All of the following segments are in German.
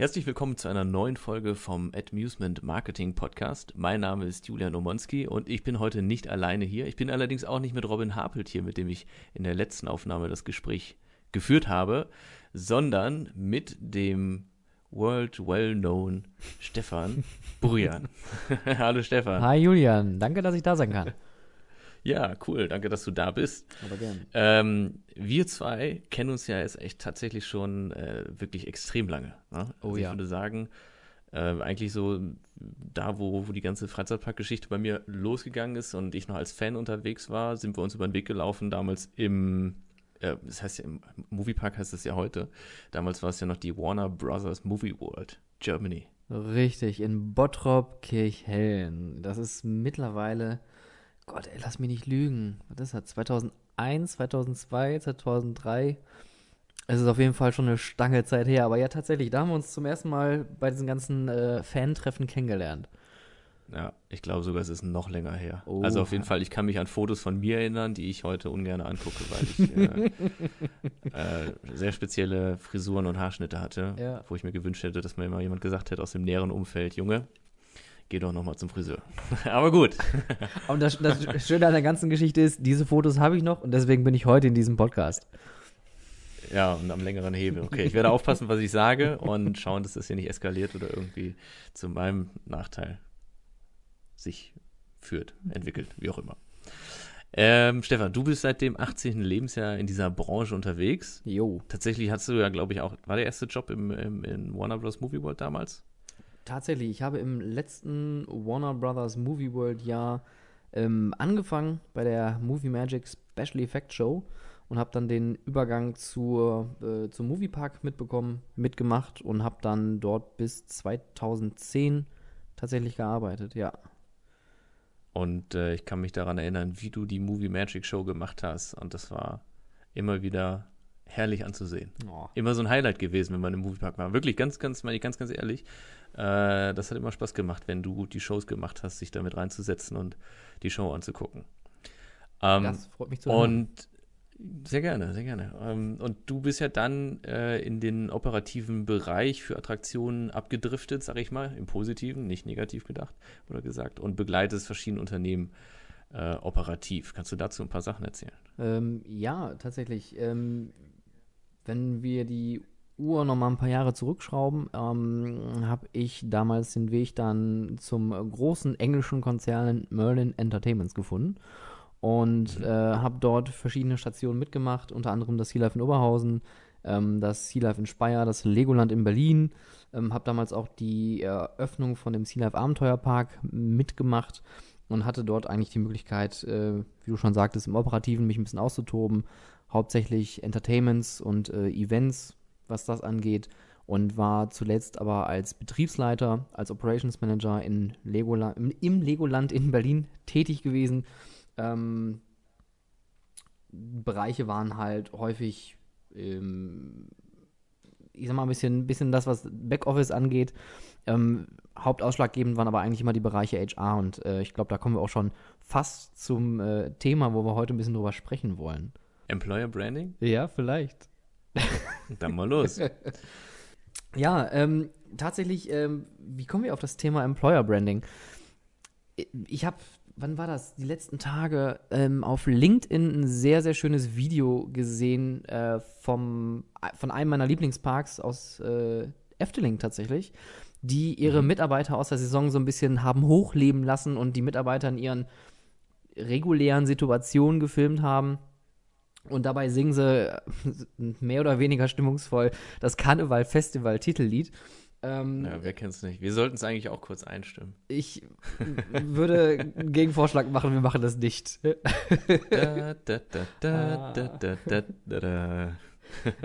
Herzlich willkommen zu einer neuen Folge vom Amusement Marketing Podcast. Mein Name ist Julian Omonski und ich bin heute nicht alleine hier. Ich bin allerdings auch nicht mit Robin Harpelt hier, mit dem ich in der letzten Aufnahme das Gespräch geführt habe, sondern mit dem world well-known Stefan Burian. Hallo Stefan. Hi Julian, danke, dass ich da sein kann. Ja, cool. Danke, dass du da bist. Aber gern. Ähm, wir zwei kennen uns ja jetzt echt tatsächlich schon äh, wirklich extrem lange. Ne? Oh also ja. Ich würde sagen, äh, eigentlich so da, wo, wo die ganze Freizeitparkgeschichte bei mir losgegangen ist und ich noch als Fan unterwegs war, sind wir uns über den Weg gelaufen, damals im, äh, das heißt ja im Moviepark heißt es ja heute. Damals war es ja noch die Warner Brothers Movie World, Germany. Richtig, in Bottrop Kirchhellen. Das ist mittlerweile, Gott, ey, lass mich nicht lügen. Was ist das? 2001, 2002, 2003? Es ist auf jeden Fall schon eine Stange Zeit her. Aber ja, tatsächlich, da haben wir uns zum ersten Mal bei diesen ganzen äh, Fan-Treffen kennengelernt. Ja, ich glaube sogar, es ist noch länger her. Oh. Also auf jeden Fall, ich kann mich an Fotos von mir erinnern, die ich heute ungern angucke, weil ich äh, äh, sehr spezielle Frisuren und Haarschnitte hatte, Ja. wo ich mir gewünscht hätte, dass mir mal jemand gesagt hätte aus dem näheren Umfeld, Junge, geh doch nochmal zum Friseur. Aber gut. Und das, das Schöne an der ganzen Geschichte ist, diese Fotos habe ich noch und deswegen bin ich heute in diesem Podcast. Ja, und am längeren Hebel. Okay, ich werde aufpassen, was ich sage und schauen, dass das hier nicht eskaliert oder irgendwie zu meinem Nachteil sich führt, entwickelt, wie auch immer. Ähm, Stefan, du bist seit dem 18. Lebensjahr in dieser Branche unterwegs. Jo. Tatsächlich hast du ja, glaube ich, auch, war der erste Job im, im, in Warner Bros. Movie World damals? Tatsächlich, ich habe im letzten Warner Brothers Movie World Jahr ähm, angefangen bei der Movie Magic Special Effect Show und habe dann den Übergang zur, äh, zum Moviepark mitbekommen, mitgemacht und habe dann dort bis 2010 tatsächlich gearbeitet, ja. Und äh, ich kann mich daran erinnern, wie du die Movie Magic Show gemacht hast. Und das war immer wieder herrlich anzusehen. Oh. Immer so ein Highlight gewesen, wenn man im Moviepark war. Wirklich, ganz, ganz, meine ich ganz, ganz ehrlich. Äh, das hat immer Spaß gemacht, wenn du die Shows gemacht hast, sich damit reinzusetzen und die Show anzugucken. Ähm, Das freut mich zu hören. Und sehr gerne, sehr gerne. Ähm, und du bist ja dann äh, in den operativen Bereich für Attraktionen abgedriftet, sag ich mal, im Positiven, nicht negativ gedacht oder gesagt, und begleitest verschiedene Unternehmen äh, operativ. Kannst du dazu ein paar Sachen erzählen? Ähm, ja, tatsächlich. Ähm, wenn wir die Uhr noch mal ein paar Jahre zurückschrauben, ähm, habe ich damals den Weg dann zum großen englischen Konzern Merlin Entertainments gefunden und äh, habe dort verschiedene Stationen mitgemacht, unter anderem das Sea Life in Oberhausen, ähm, das Sea Life in Speyer, das Legoland in Berlin. Ähm, habe damals auch die Eröffnung von dem Sea Life Abenteuerpark mitgemacht und hatte dort eigentlich die Möglichkeit, äh, wie du schon sagtest, im Operativen mich ein bisschen auszutoben. Hauptsächlich Entertainments und äh, Events, was das angeht. Und war zuletzt aber als Betriebsleiter, als Operations Manager in Legoland, im, Legoland in Berlin tätig gewesen. Ähm, Bereiche waren halt häufig, ähm, ich sag mal, ein bisschen, bisschen das, was Backoffice angeht. Ähm, hauptausschlaggebend waren aber eigentlich immer die Bereiche HR und äh, ich glaube, da kommen wir auch schon fast zum äh, Thema, wo wir heute ein bisschen drüber sprechen wollen. Employer Branding? Ja, vielleicht. Dann mal los. Ja, ähm, tatsächlich, ähm, wie kommen wir auf das Thema Employer Branding? Ich habe, wann war das? Die letzten Tage ähm, auf LinkedIn ein sehr, sehr schönes Video gesehen äh, vom, von einem meiner Lieblingsparks aus äh, Efteling tatsächlich, die ihre Mitarbeiter aus der Saison so ein bisschen haben hochleben lassen und die Mitarbeiter in ihren regulären Situationen gefilmt haben. Und dabei singen sie äh, mehr oder weniger stimmungsvoll das Karneval-Festival-Titellied. Ähm, ja, wer kennt's nicht? Wir sollten es eigentlich auch kurz einstimmen. Ich würde einen Gegenvorschlag machen, wir machen das nicht. da, da, da,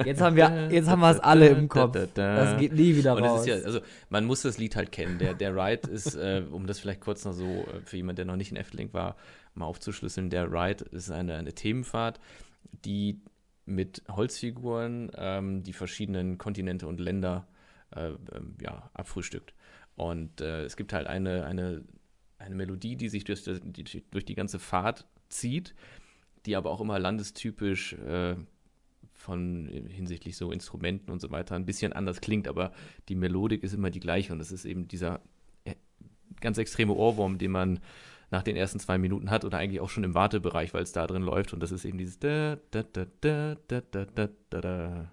Jetzt haben wir jetzt haben wir es alle im Kopf. Das geht nie wieder raus. Ja, also man muss das Lied halt kennen. Der der Ride ist, äh, um das vielleicht kurz noch so äh, für jemand, der noch nicht in Efteling war, mal aufzuschlüsseln. Der Ride ist eine eine Themenfahrt die mit Holzfiguren ähm, die verschiedenen Kontinente und Länder äh, ähm, ja, abfrühstückt. Und äh, es gibt halt eine, eine, eine Melodie, die sich durch, die, durch die ganze Fahrt zieht, die aber auch immer landestypisch äh, von hinsichtlich so Instrumenten und so weiter ein bisschen anders klingt, aber die Melodik ist immer die gleiche und das ist eben dieser äh, ganz extreme Ohrwurm, den man nach den ersten zwei Minuten hat oder eigentlich auch schon im Wartebereich, weil es da drin läuft und das ist eben dieses da da da da da da da da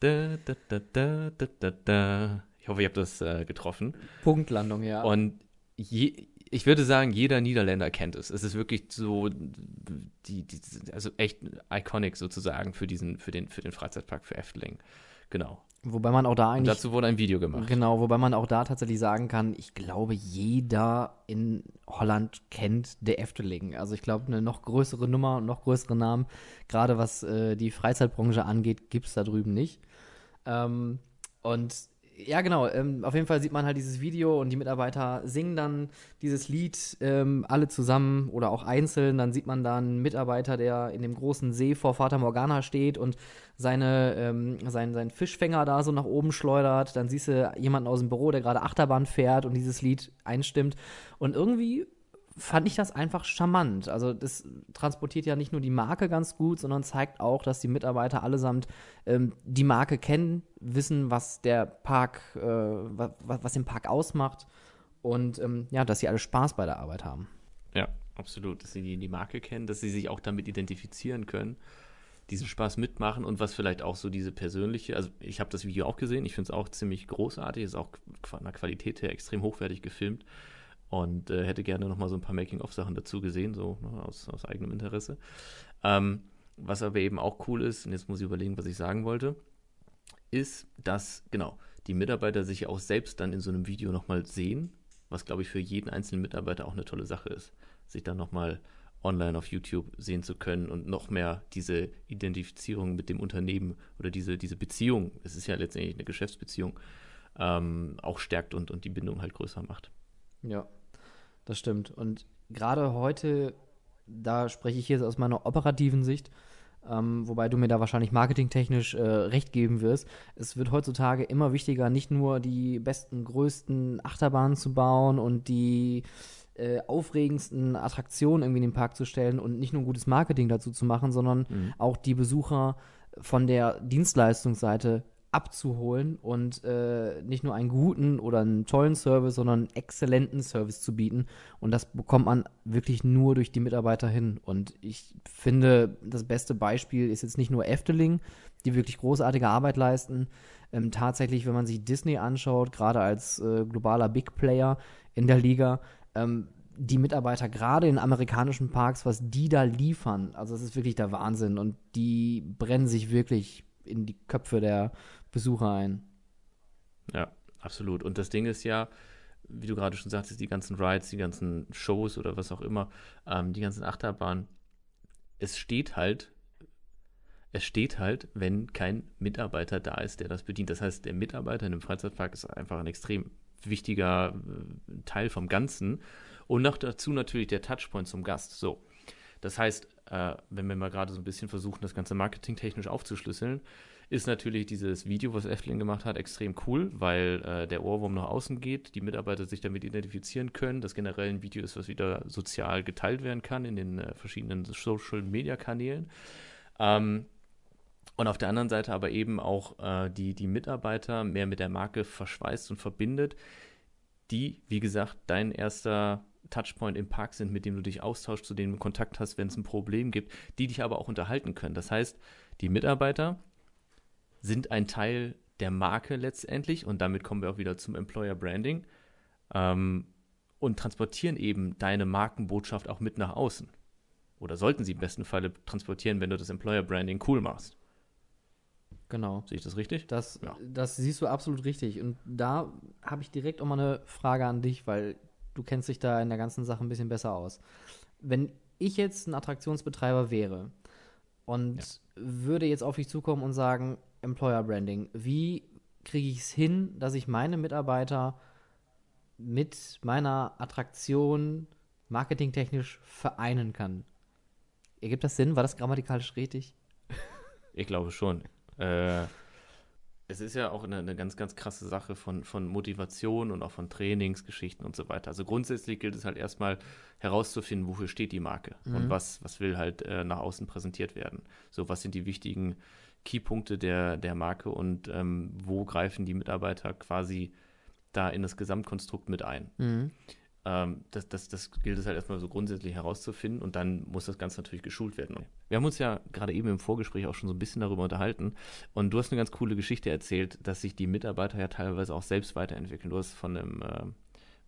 da da da da da da da ich hoffe, ich habe das äh, getroffen. Punktlandung, ja. Und je, ich würde sagen, jeder Niederländer kennt es. Es ist wirklich so, die, die, also echt iconic sozusagen für diesen, für den, für den Freizeitpark für Efteling. Genau. Wobei man auch da eigentlich. Und dazu wurde ein Video gemacht. Genau, wobei man auch da tatsächlich sagen kann, ich glaube, jeder in Holland kennt der Efteling. Also ich glaube, eine noch größere Nummer und noch größere Namen, gerade was äh, die Freizeitbranche angeht, gibt es da drüben nicht. Ähm, und ja, genau. Ähm, auf jeden Fall sieht man halt dieses Video und die Mitarbeiter singen dann dieses Lied ähm, alle zusammen oder auch einzeln. Dann sieht man da einen Mitarbeiter, der in dem großen See vor Vater Morgana steht und seine, ähm, sein, seinen Fischfänger da so nach oben schleudert. Dann siehst du jemanden aus dem Büro, der gerade Achterbahn fährt und dieses Lied einstimmt. Und irgendwie fand ich das einfach charmant. Also das transportiert ja nicht nur die Marke ganz gut, sondern zeigt auch, dass die Mitarbeiter allesamt ähm, die Marke kennen, wissen, was der Park, äh, was, was den Park ausmacht und ähm, ja, dass sie alle Spaß bei der Arbeit haben. Ja, absolut, dass sie die, die Marke kennen, dass sie sich auch damit identifizieren können, diesen Spaß mitmachen und was vielleicht auch so diese persönliche, also ich habe das Video auch gesehen, ich finde es auch ziemlich großartig, ist auch von der Qualität her extrem hochwertig gefilmt und äh, hätte gerne noch mal so ein paar Making-of-Sachen dazu gesehen, so ne, aus, aus eigenem Interesse. Ähm, was aber eben auch cool ist, und jetzt muss ich überlegen, was ich sagen wollte, ist, dass, genau, die Mitarbeiter sich auch selbst dann in so einem Video nochmal sehen, was, glaube ich, für jeden einzelnen Mitarbeiter auch eine tolle Sache ist, sich dann nochmal online auf YouTube sehen zu können und noch mehr diese Identifizierung mit dem Unternehmen oder diese, diese Beziehung, es ist ja letztendlich eine Geschäftsbeziehung, ähm, auch stärkt und, und die Bindung halt größer macht. Ja, das stimmt. Und gerade heute, da spreche ich jetzt aus meiner operativen Sicht, ähm, wobei du mir da wahrscheinlich marketingtechnisch äh, recht geben wirst. Es wird heutzutage immer wichtiger, nicht nur die besten, größten Achterbahnen zu bauen und die äh, aufregendsten Attraktionen irgendwie in den Park zu stellen und nicht nur gutes Marketing dazu zu machen, sondern mhm. auch die Besucher von der Dienstleistungsseite abzuholen und äh, nicht nur einen guten oder einen tollen Service, sondern einen exzellenten Service zu bieten. Und das bekommt man wirklich nur durch die Mitarbeiter hin. Und ich finde, das beste Beispiel ist jetzt nicht nur Efteling, die wirklich großartige Arbeit leisten. Ähm, tatsächlich, wenn man sich Disney anschaut, gerade als äh, globaler Big Player in der Liga, ähm, die Mitarbeiter gerade in amerikanischen Parks, was die da liefern, also das ist wirklich der Wahnsinn und die brennen sich wirklich in die Köpfe der Besucher ein. Ja, absolut. Und das Ding ist ja, wie du gerade schon sagtest, die ganzen Rides, die ganzen Shows oder was auch immer, ähm, die ganzen Achterbahnen, es steht halt, es steht halt, wenn kein Mitarbeiter da ist, der das bedient. Das heißt, der Mitarbeiter in einem Freizeitpark ist einfach ein extrem wichtiger äh, Teil vom Ganzen. Und noch dazu natürlich der Touchpoint zum Gast. So. Das heißt, äh, wenn wir mal gerade so ein bisschen versuchen, das Ganze marketingtechnisch aufzuschlüsseln, ist natürlich dieses Video, was Efteling gemacht hat, extrem cool, weil äh, der Ohrwurm nach außen geht, die Mitarbeiter sich damit identifizieren können, das generell ein Video ist, was wieder sozial geteilt werden kann in den äh, verschiedenen Social-Media-Kanälen. Ähm, und auf der anderen Seite aber eben auch äh, die, die Mitarbeiter mehr mit der Marke verschweißt und verbindet, die, wie gesagt, dein erster Touchpoint im Park sind, mit dem du dich austauschst, zu denen du Kontakt hast, wenn es ein Problem gibt, die dich aber auch unterhalten können. Das heißt, die Mitarbeiter sind ein Teil der Marke letztendlich und damit kommen wir auch wieder zum Employer Branding ähm, und transportieren eben deine Markenbotschaft auch mit nach außen. Oder sollten sie im besten Falle transportieren, wenn du das Employer Branding cool machst. Genau. Sehe ich das richtig? Das, ja. das siehst du absolut richtig. Und da habe ich direkt auch mal eine Frage an dich, weil du kennst dich da in der ganzen Sache ein bisschen besser aus. Wenn ich jetzt ein Attraktionsbetreiber wäre und ja. würde jetzt auf dich zukommen und sagen, Employer Branding. Wie kriege ich es hin, dass ich meine Mitarbeiter mit meiner Attraktion marketingtechnisch vereinen kann? Ergibt das Sinn? War das grammatikalisch richtig? Ich glaube schon. Äh, es ist ja auch eine, eine, ganz, ganz krasse Sache von, von Motivation und auch von Trainingsgeschichten und so weiter. Also grundsätzlich gilt es halt erstmal herauszufinden, wofür steht die Marke mhm. und was, was will halt äh, nach außen präsentiert werden. So, was sind die wichtigen Keypunkte der, der Marke und ähm, wo greifen die Mitarbeiter quasi da in das Gesamtkonstrukt mit ein. Mhm. Ähm, das, das, das gilt es halt erstmal so grundsätzlich herauszufinden und dann muss das Ganze natürlich geschult werden. Wir haben uns ja gerade eben im Vorgespräch auch schon so ein bisschen darüber unterhalten und du hast eine ganz coole Geschichte erzählt, dass sich die Mitarbeiter ja teilweise auch selbst weiterentwickeln. Du hast von einem äh,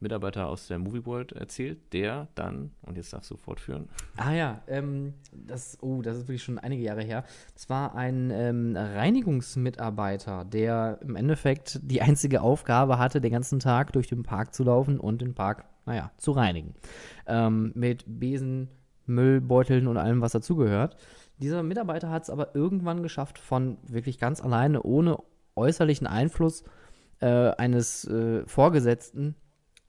Mitarbeiter aus der Movie World erzählt, der dann, und jetzt darfst du fortführen. Ah ja, ähm, das, oh, das ist wirklich schon einige Jahre her. Das war ein ähm, Reinigungsmitarbeiter, der im Endeffekt die einzige Aufgabe hatte, den ganzen Tag durch den Park zu laufen und den Park, naja, zu reinigen. Ähm, mit Besen, Müllbeuteln und allem, was dazugehört. Dieser Mitarbeiter hat es aber irgendwann geschafft, von wirklich ganz alleine, ohne äußerlichen Einfluss äh, eines äh, Vorgesetzten,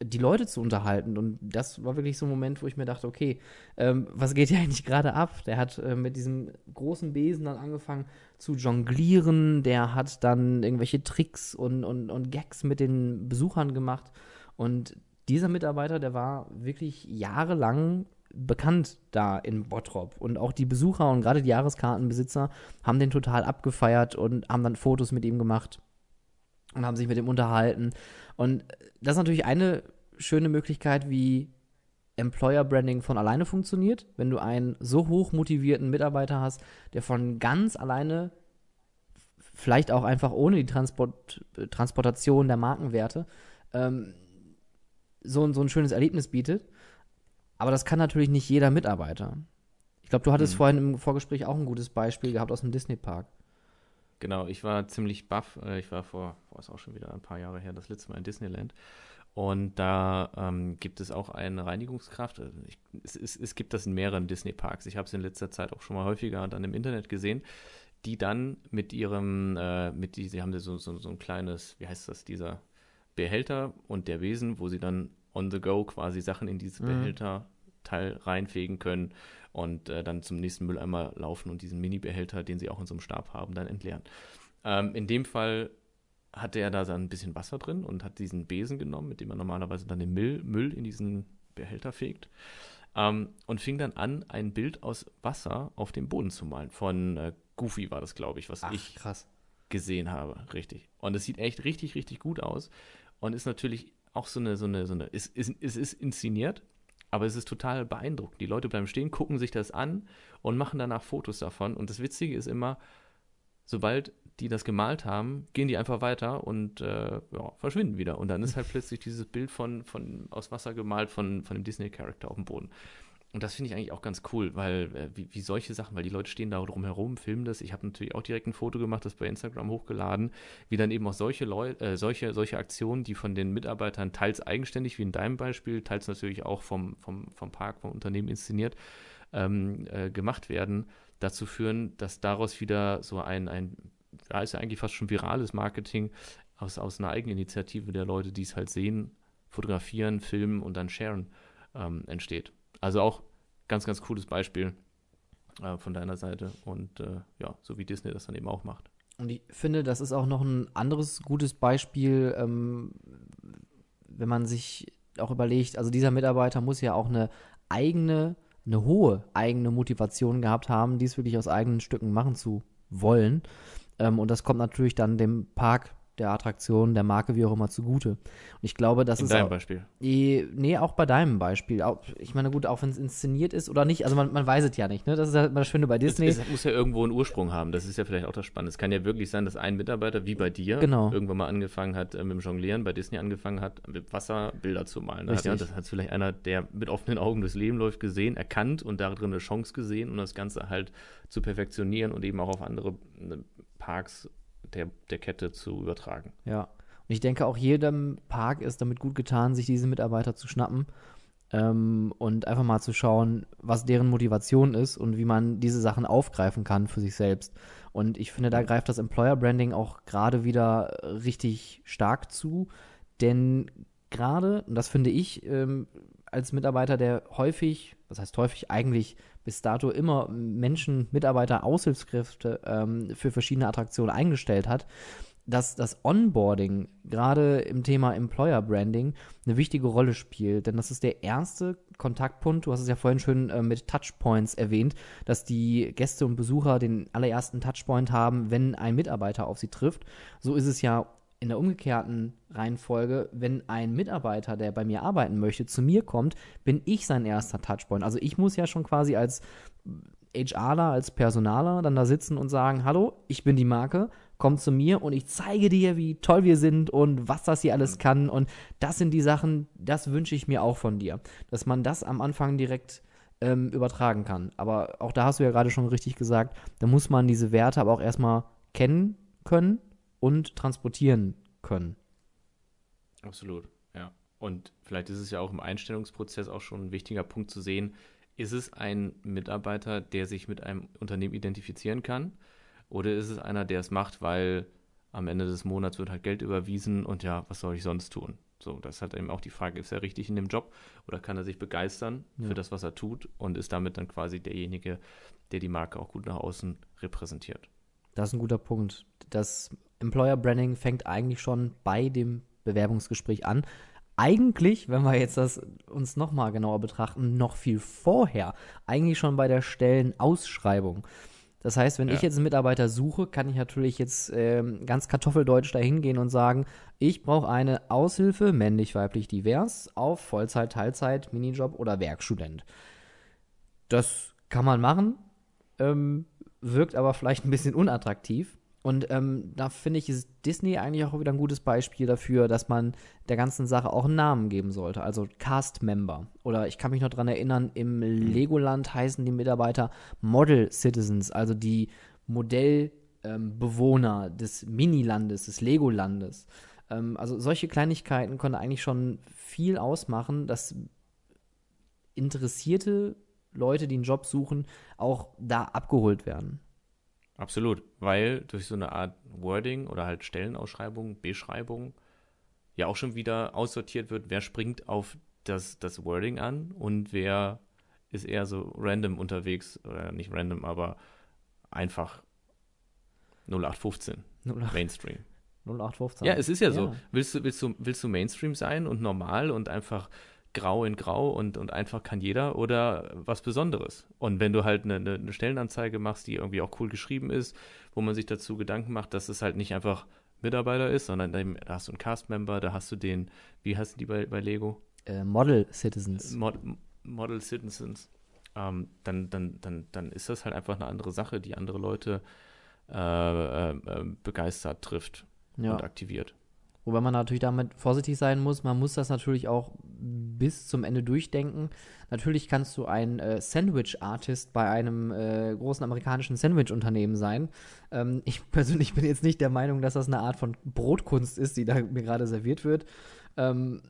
die Leute zu unterhalten. Und das war wirklich so ein Moment, wo ich mir dachte, okay, ähm, was geht hier eigentlich gerade ab? Der hat äh, mit diesem großen Besen dann angefangen zu jonglieren, der hat dann irgendwelche Tricks und, und, und Gags mit den Besuchern gemacht. Und dieser Mitarbeiter, der war wirklich jahrelang bekannt da in Bottrop. Und auch die Besucher und gerade die Jahreskartenbesitzer haben den total abgefeiert und haben dann Fotos mit ihm gemacht und haben sich mit ihm unterhalten. Und das ist natürlich eine schöne Möglichkeit, wie Employer Branding von alleine funktioniert. Wenn du einen so hoch motivierten Mitarbeiter hast, der von ganz alleine, vielleicht auch einfach ohne die Transport, Transportation der Markenwerte, ähm, so, so ein schönes Erlebnis bietet. Aber das kann natürlich nicht jeder Mitarbeiter. Ich glaube, du hattest mhm. vorhin im Vorgespräch auch ein gutes Beispiel gehabt aus dem Disney-Park. Genau, ich war ziemlich baff. Äh, ich war vor, vor ist auch schon wieder ein paar Jahre her, das letzte Mal in Disneyland. Und da ähm, gibt es auch eine Reinigungskraft. Also ich, es, es, es, gibt das in mehreren Disney-Parks. Ich habe es in letzter Zeit auch schon mal häufiger dann im Internet gesehen, die dann mit ihrem, äh, mit die, sie haben so, so, so ein kleines, wie heißt das, dieser Behälter und der Wesen, wo sie dann on the go quasi Sachen in dieses mhm. Behälterteil reinfegen können und äh, dann zum nächsten Mülleimer laufen und diesen Mini-Behälter, den sie auch in so einem Stab haben, dann entleeren. Ähm, in dem Fall hatte er da so ein bisschen Wasser drin und hat diesen Besen genommen, mit dem er normalerweise dann den Müll, Müll in diesen Behälter fegt. Ähm, und fing dann an, ein Bild aus Wasser auf dem Boden zu malen. Von äh, Goofy war das, glaube ich, was Ach, ich krass. gesehen habe. Richtig. Und es sieht echt richtig, richtig gut aus. Und ist natürlich auch so eine, so eine, so eine, es ist, ist, ist inszeniert, aber es ist total beeindruckend. Die Leute bleiben stehen, gucken sich das an und machen danach Fotos davon. Und das Witzige ist immer, sobald die das gemalt haben, gehen die einfach weiter und äh, ja, verschwinden wieder. Und dann ist halt plötzlich dieses Bild von, von aus Wasser gemalt von, von dem Disney-Charakter auf dem Boden. Und das finde ich eigentlich auch ganz cool, weil äh, wie, wie, solche Sachen, weil die Leute stehen da drumherum, filmen das. Ich habe natürlich auch direkt ein Foto gemacht, das bei Instagram hochgeladen, wie dann eben auch solche Leute, äh, solche, solche Aktionen, die von den Mitarbeitern teils eigenständig, wie in deinem Beispiel, teils natürlich auch vom, vom, vom Park, vom Unternehmen inszeniert, ähm, äh, gemacht werden, dazu führen, dass daraus wieder so ein, ein ja, ist ja eigentlich fast schon virales Marketing aus, aus einer Eigeninitiative der Leute, die es halt sehen, fotografieren, filmen und dann sharen, ähm, entsteht. Also auch ganz, ganz cooles Beispiel äh, von deiner Seite und äh, ja, so wie Disney das dann eben auch macht. Und ich finde, das ist auch noch ein anderes gutes Beispiel, ähm, wenn man sich auch überlegt, also dieser Mitarbeiter muss ja auch eine eigene, eine hohe eigene Motivation gehabt haben, dies wirklich aus eigenen Stücken machen zu wollen. Ähm, und das kommt natürlich dann dem Park der Attraktion, der Marke, wie auch immer, zugute. Und ich glaube, das In ist. In deinem auch, Beispiel. Nee, auch bei deinem Beispiel. Auch, ich meine, gut, auch wenn es inszeniert ist oder nicht, also man, man weiß es ja nicht, ne? Das ist ja immer das Schöne bei Disney. Es, es, muss ja irgendwo einen Ursprung haben. Das ist ja vielleicht auch das Spannende. Es kann ja wirklich sein, dass ein Mitarbeiter, wie bei dir, genau. irgendwann mal angefangen hat, äh, mit dem Jonglieren, bei Disney angefangen hat, mit Wasser Bilder zu malen. Richtig. Ja, das hat vielleicht einer, der mit offenen Augen durchs Leben läuft, gesehen, erkannt und darin eine Chance gesehen, um das Ganze halt zu perfektionieren und eben auch auf andere ne, Parks der, der Kette zu übertragen. Ja. Und ich denke, auch jedem Park ist damit gut getan, sich diese Mitarbeiter zu schnappen ähm, und einfach mal zu schauen, was deren Motivation ist und wie man diese Sachen aufgreifen kann für sich selbst. Und ich finde, da greift das Employer Branding auch gerade wieder richtig stark zu, denn gerade, und das finde ich ähm, als Mitarbeiter, der häufig, was heißt häufig, eigentlich bis dato immer Menschen, Mitarbeiter, Aushilfskräfte ähm, für verschiedene Attraktionen eingestellt hat, dass das Onboarding gerade im Thema Employer Branding eine wichtige Rolle spielt. Denn das ist der erste Kontaktpunkt. Du hast es ja vorhin schön äh, mit Touchpoints erwähnt, dass die Gäste und Besucher den allerersten Touchpoint haben, wenn ein Mitarbeiter auf sie trifft. So ist es ja in der umgekehrten Reihenfolge, wenn ein Mitarbeiter, der bei mir arbeiten möchte, zu mir kommt, bin ich sein erster Touchpoint. Also ich muss ja schon quasi als HRler, als Personaler dann da sitzen und sagen, hallo, ich bin die Marke, komm zu mir und ich zeige dir, wie toll wir sind und was das hier alles kann. Und das sind die Sachen, das wünsche ich mir auch von dir. Dass man das am Anfang direkt ähm, übertragen kann. Aber auch da hast du ja gerade schon richtig gesagt, da muss man diese Werte aber auch erstmal kennen können und transportieren können. Absolut, ja. Und vielleicht ist es ja auch im Einstellungsprozess auch schon ein wichtiger Punkt zu sehen, ist es ein Mitarbeiter, der sich mit einem Unternehmen identifizieren kann? Oder ist es einer, der es macht, weil am Ende des Monats wird halt Geld überwiesen und ja, was soll ich sonst tun? So, das hat eben auch die Frage, ist er richtig in dem Job oder kann er sich begeistern ja. für das, was er tut und ist damit dann quasi derjenige, der die Marke auch gut nach außen repräsentiert? Das ist ein guter Punkt. Das Employer Branding fängt eigentlich schon bei dem Bewerbungsgespräch an eigentlich, wenn wir jetzt das uns nochmal genauer betrachten, noch viel vorher, eigentlich schon bei der Stellenausschreibung. Das heißt, wenn ja. ich jetzt einen Mitarbeiter suche, kann ich natürlich jetzt ähm, ganz kartoffeldeutsch dahin gehen und sagen, ich brauche eine Aushilfe, männlich, weiblich, divers, auf Vollzeit, Teilzeit, Minijob oder Werkstudent. Das kann man machen, ähm, wirkt aber vielleicht ein bisschen unattraktiv. Und ähm, da finde ich, ist Disney eigentlich auch wieder ein gutes Beispiel dafür, dass man der ganzen Sache auch einen Namen geben sollte. Also Cast-Member. Oder ich kann mich noch daran erinnern, im Legoland heißen die Mitarbeiter Model Citizens, also die Modellbewohner ähm, des Minilandes, des Legolandes. Ähm, also solche Kleinigkeiten können eigentlich schon viel ausmachen, dass interessierte Leute, die einen Job suchen, auch da abgeholt werden. Absolut, weil durch so eine Art Wording oder halt Stellenausschreibung, Beschreibung ja auch schon wieder aussortiert wird, wer springt auf das, das Wording an und wer ist eher so random unterwegs, oder nicht random, aber einfach 0815 08. Mainstream. 0815. Ja, es ist ja, ja, so. Willst du, willst, du, willst du Mainstream sein und normal und einfach grau in grau und, und einfach kann jeder oder was Besonderes. Und wenn du halt eine, eine, Stellenanzeige machst, die irgendwie auch cool geschrieben ist, wo man sich dazu Gedanken macht, dass es halt nicht einfach Mitarbeiter ist, sondern da hast du einen Cast-Member, da hast du den, wie heißen die bei, bei Lego? Äh, Model Citizens. Mod, Model Citizens. Ähm, dann, dann, dann, dann ist das halt einfach eine andere Sache, die andere Leute äh, äh, begeistert trifft ja. und aktiviert. Wobei man natürlich damit vorsichtig sein muss. Man muss das natürlich auch bis zum Ende durchdenken. Natürlich kannst du ein äh, Sandwich-Artist bei einem äh, großen amerikanischen Sandwich-Unternehmen sein. Ähm, ich persönlich bin jetzt nicht der Meinung, dass das eine Art von Brotkunst ist, die da mir gerade serviert wird. Ähm,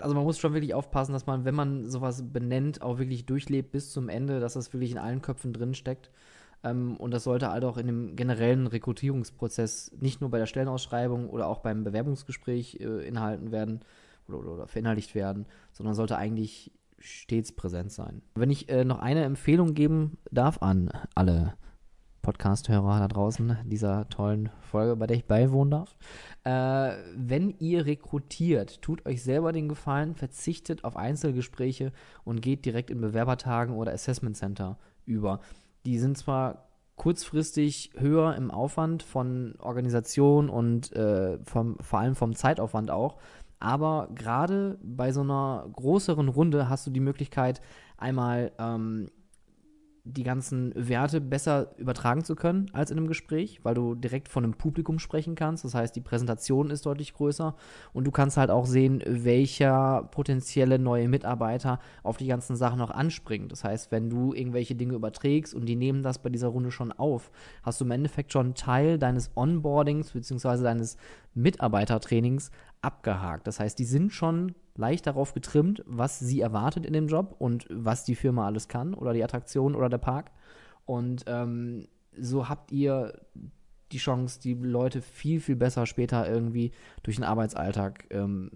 also man muss schon wirklich aufpassen, dass man, wenn man sowas benennt, auch wirklich durchlebt bis zum Ende, dass das wirklich in allen Köpfen drin steckt. Ähm, und das sollte halt auch in dem generellen Rekrutierungsprozess nicht nur bei der Stellenausschreibung oder auch beim Bewerbungsgespräch äh, inhalten werden oder, oder, oder, verinnerlicht werden, sondern sollte eigentlich stets präsent sein. Wenn ich äh, noch eine Empfehlung geben darf an alle Podcast-Hörer da draußen dieser tollen Folge, bei der ich beiwohnen darf. Äh, wenn ihr rekrutiert, tut euch selber den Gefallen, verzichtet auf Einzelgespräche und geht direkt in Bewerbertagen oder Assessment Center über. Die sind zwar kurzfristig höher im Aufwand von Organisation und äh, vom, vor allem vom Zeitaufwand auch. Aber gerade bei so einer größeren Runde hast du die Möglichkeit, einmal ähm, die ganzen Werte besser übertragen zu können als in einem Gespräch, weil du direkt von einem Publikum sprechen kannst. Das heißt, die Präsentation ist deutlich größer und du kannst halt auch sehen, welcher potenzielle neue Mitarbeiter auf die ganzen Sachen noch anspringt. Das heißt, wenn du irgendwelche Dinge überträgst und die nehmen das bei dieser Runde schon auf, hast du im Endeffekt schon Teil deines Onboardings bzw. deines Mitarbeitertrainings abgehakt. Das heißt, die sind schon leicht darauf getrimmt, was sie erwartet in dem Job und was die Firma alles kann oder die Attraktion oder der Park. Und ähm, so habt ihr die Chance, die Leute viel, viel besser später irgendwie durch den Arbeitsalltag ähm,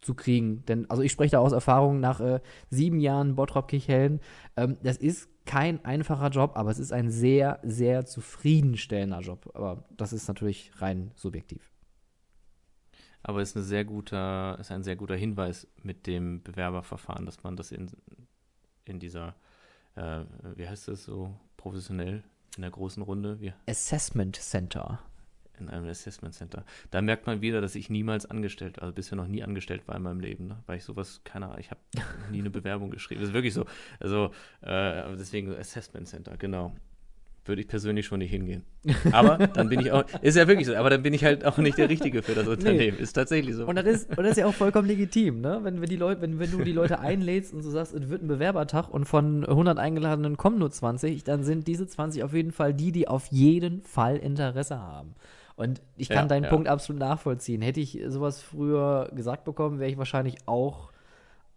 zu kriegen. Denn, also ich spreche da aus Erfahrung nach äh, sieben Jahren Bottrop Kichellen. Ähm, das ist kein einfacher Job, aber es ist ein sehr, sehr zufriedenstellender Job. Aber das ist natürlich rein subjektiv. Aber ist, eine sehr guter, ist ein sehr guter Hinweis mit dem Bewerberverfahren, dass man das in, in dieser, äh, wie heißt das so professionell, in der großen Runde? Wie? Assessment Center. In einem Assessment Center. Da merkt man wieder, dass ich niemals angestellt, also bisher noch nie angestellt war in meinem Leben, ne? weil ich sowas, keine Ahnung, ich habe nie eine Bewerbung geschrieben. Das ist wirklich so. Also, äh, deswegen Assessment Center, genau würde ich persönlich schon nicht hingehen. Aber dann bin ich auch, ist ja wirklich so, aber dann bin ich halt auch nicht der Richtige für das Unternehmen. Nee. Ist tatsächlich so. Und das ist, und das ist ja auch vollkommen legitim, ne? Wenn, wenn, die Leute, wenn, wenn du die Leute einlädst und du sagst, es wird ein Bewerbertag und von 100 Eingeladenen kommen nur 20, dann sind diese 20 auf jeden Fall die, die auf jeden Fall Interesse haben. Und ich kann ja, deinen ja. Punkt absolut nachvollziehen. Hätte ich sowas früher gesagt bekommen, wäre ich wahrscheinlich auch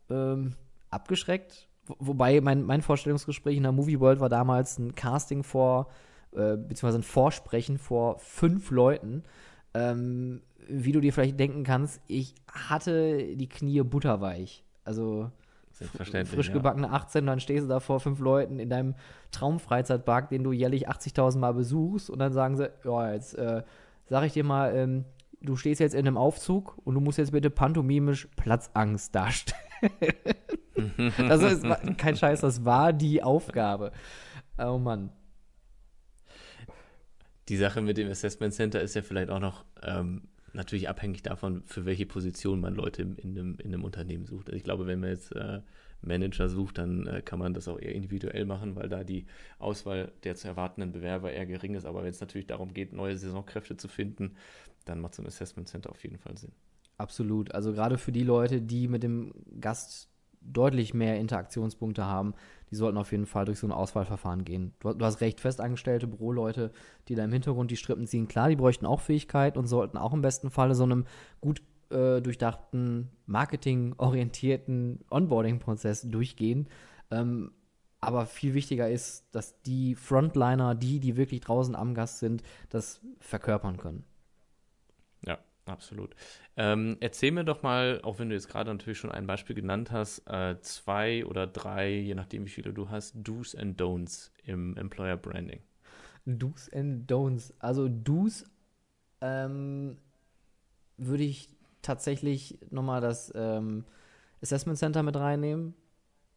ähm, abgeschreckt Wobei mein, mein Vorstellungsgespräch in der Movie World war damals ein Casting vor, äh, beziehungsweise ein Vorsprechen vor fünf Leuten. Ähm, wie du dir vielleicht denken kannst, ich hatte die Knie butterweich. Also frisch gebackene ja. 18, dann stehst du da vor fünf Leuten in deinem Traumfreizeitpark, den du jährlich 80.000 Mal besuchst und dann sagen sie, ja, jetzt äh, sag ich dir mal, ähm, du stehst jetzt in einem Aufzug und du musst jetzt bitte pantomimisch Platzangst darstellen. also es war, kein Scheiß, das war die Aufgabe. Oh Mann. Die Sache mit dem Assessment Center ist ja vielleicht auch noch ähm, natürlich abhängig davon, für welche Position man Leute in, in, einem, in einem, Unternehmen sucht. Also ich glaube, wenn man jetzt äh, Manager sucht, dann äh, kann man das auch eher individuell machen, weil da die Auswahl der zu erwartenden Bewerber eher gering ist. Aber wenn es natürlich darum geht, neue Saisonkräfte zu finden, dann macht so ein Assessment Center auf jeden Fall Sinn. Absolut. Also gerade für die Leute, die mit dem Gast deutlich mehr Interaktionspunkte haben, die sollten auf jeden Fall durch so ein Auswahlverfahren gehen. Du, du, hast recht, festangestellte Büroleute, die da im Hintergrund die Strippen ziehen, klar, die bräuchten auch Fähigkeit und sollten auch im besten Falle so einem gut äh, durchdachten, marketingorientierten Onboarding-Prozess durchgehen. Ähm, aber viel wichtiger ist, dass die Frontliner, die, die wirklich draußen am Gast sind, das verkörpern können. Absolut. Ähm, erzähl mir doch mal, auch wenn du jetzt gerade natürlich schon ein Beispiel genannt hast, äh, zwei oder drei, je nachdem wie viele du hast, Do's and Don'ts im Employer Branding. Do's and Don'ts. Also Do's ähm, würde ich tatsächlich nochmal das ähm, Assessment Center mit reinnehmen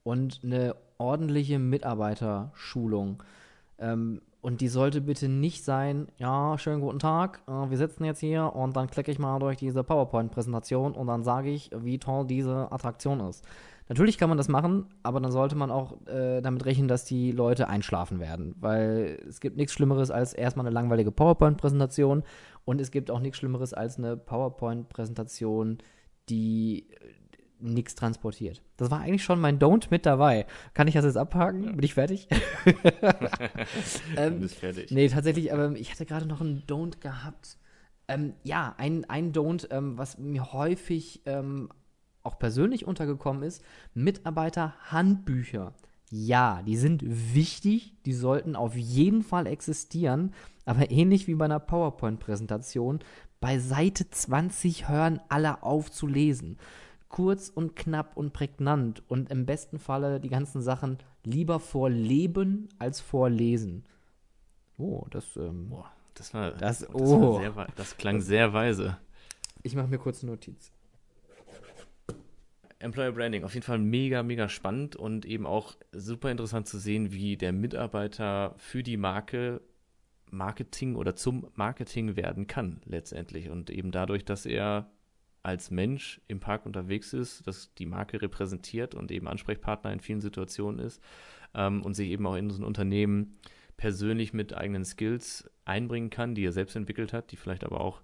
und eine ordentliche Mitarbeiterschulung. Ähm, und die sollte bitte nicht sein, ja, schönen guten Tag, äh, wir sitzen jetzt hier und dann klicke ich mal durch diese PowerPoint-Präsentation und dann sage ich, wie toll diese Attraktion ist. Natürlich kann man das machen, aber dann sollte man auch äh, damit rechnen, dass die Leute einschlafen werden, weil es gibt nichts Schlimmeres als erstmal eine langweilige PowerPoint-Präsentation und es gibt auch nichts Schlimmeres als eine PowerPoint-Präsentation, die nichts transportiert. Das war eigentlich schon mein Don't mit dabei. Kann ich das jetzt abhaken? Ja. Bin ich fertig? ähm, bist fertig. Nee, tatsächlich, aber ich hatte gerade noch einen Don't gehabt. Ähm, ja, ein, ein Don't, ähm, was mir häufig ähm, auch persönlich untergekommen ist, Mitarbeiterhandbücher. Ja, die sind wichtig, die sollten auf jeden Fall existieren, aber ähnlich wie bei einer PowerPoint-Präsentation, bei Seite 20 hören alle auf zu lesen kurz und knapp und prägnant und im besten Falle die ganzen Sachen lieber vorleben als vorlesen. Oh, das, ähm, Boah, das war, das, das, oh. War sehr, das klang sehr weise. Ich mache mir kurz eine Notiz. Employer Branding, auf jeden Fall mega, mega spannend und eben auch super interessant zu sehen, wie der Mitarbeiter für die Marke Marketing oder zum Marketing werden kann letztendlich und eben dadurch, dass er als Mensch im Park unterwegs ist, dass die Marke repräsentiert und eben Ansprechpartner in vielen Situationen ist ähm, und sich eben auch in so ein Unternehmen persönlich mit eigenen Skills einbringen kann, die er selbst entwickelt hat, die vielleicht aber auch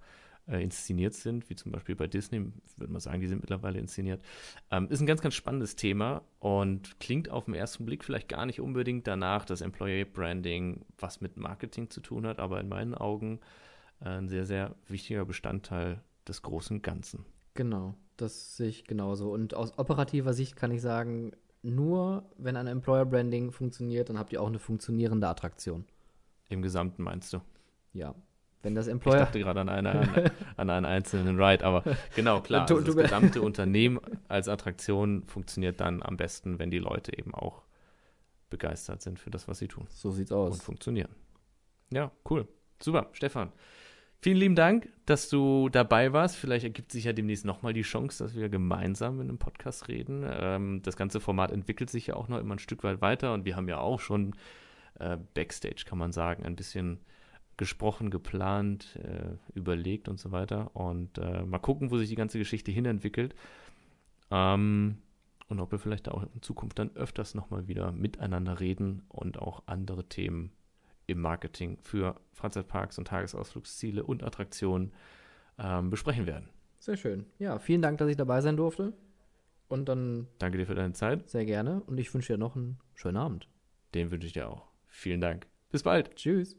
äh, inszeniert sind, wie zum Beispiel bei Disney, würde man sagen, die sind mittlerweile inszeniert. Ähm, ist ein ganz, ganz spannendes Thema und klingt auf den ersten Blick vielleicht gar nicht unbedingt danach, dass Employee Branding was mit Marketing zu tun hat, aber in meinen Augen äh, ein sehr, sehr wichtiger Bestandteil des großen Ganzen. Genau, das sehe ich genauso. Und aus operativer Sicht kann ich sagen, nur wenn ein Employer Branding funktioniert, dann habt ihr auch eine funktionierende Attraktion. Im Gesamten meinst du? Ja. Wenn das Employer. Ich dachte gerade an, eine, an, an einen einzelnen Ride, aber genau, klar. Also das gesamte Unternehmen als Attraktion funktioniert dann am besten, wenn die Leute eben auch begeistert sind für das, was sie tun. So sieht's aus. Und funktionieren. Ja, cool. Super, Stefan. Vielen lieben Dank, dass du dabei warst. Vielleicht ergibt sich ja demnächst nochmal die Chance, dass wir gemeinsam in einem Podcast reden. Ähm, das ganze Format entwickelt sich ja auch noch immer ein Stück weit weiter und wir haben ja auch schon äh, Backstage, kann man sagen, ein bisschen gesprochen, geplant, äh, überlegt und so weiter. Und äh, mal gucken, wo sich die ganze Geschichte hinentwickelt. Ähm, und ob wir vielleicht auch in Zukunft dann öfters nochmal wieder miteinander reden und auch andere Themen im Marketing für Freizeitparks und Tagesausflugsziele und Attraktionen ähm, besprechen werden. Sehr schön. Ja, vielen Dank, dass ich dabei sein durfte. Und dann. Danke dir für deine Zeit. Sehr gerne. Und ich wünsche dir noch einen schönen Abend. Den wünsche ich dir auch. Vielen Dank. Bis bald. Tschüss.